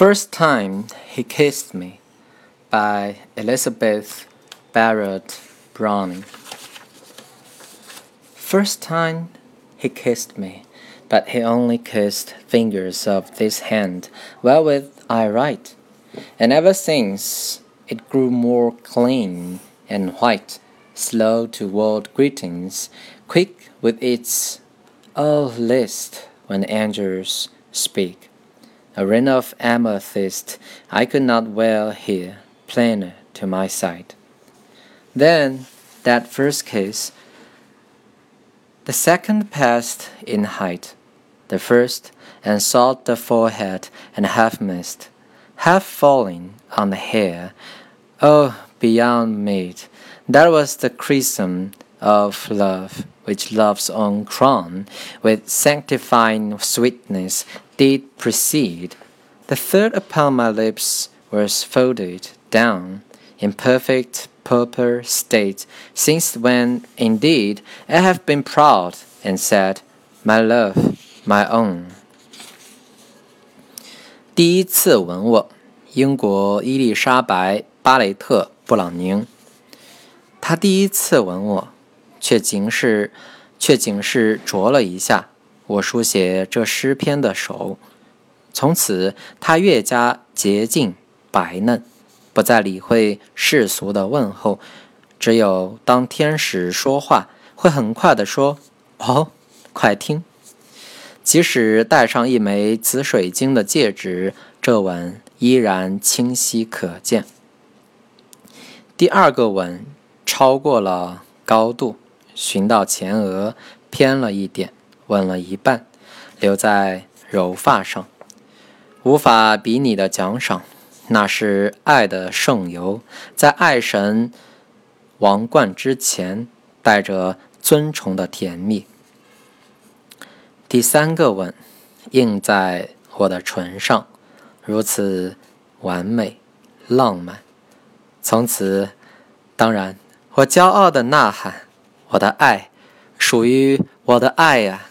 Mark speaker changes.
Speaker 1: First Time He Kissed Me by Elizabeth Barrett Browning. First time he kissed me, but he only kissed fingers of this hand wherewith I write, and ever since it grew more clean and white, slow to toward greetings, quick with its oh list when angels speak a ring of amethyst I could not well hear plainer to my sight. Then that first kiss, the second passed in height, the first and sought the forehead and half missed, half falling on the hair. Oh, beyond meat, that was the chrism of love, which love's own crown, with sanctifying sweetness, did precede. The third upon my lips was folded down in perfect proper state, since when, indeed, I have been proud and said, My love, my own.
Speaker 2: 第一次吻我，英国伊丽莎白·巴雷特·布朗宁。他第一次吻我， 却仅是，却仅是啄了一下我书写这诗篇的手。从此，他越加洁净白嫩，不再理会世俗的问候。只有当天使说话，会很快地说：“哦，快听。”即使戴上一枚紫水晶的戒指，这吻依然清晰可见。第二个吻超过了高度。寻到前额，偏了一点，吻了一半，留在柔发上，无法比拟的奖赏，那是爱的圣油，在爱神王冠之前，带着尊崇的甜蜜。第三个吻，印在我的唇上，如此完美、浪漫。从此，当然，我骄傲的呐喊。我的爱，属于我的爱呀。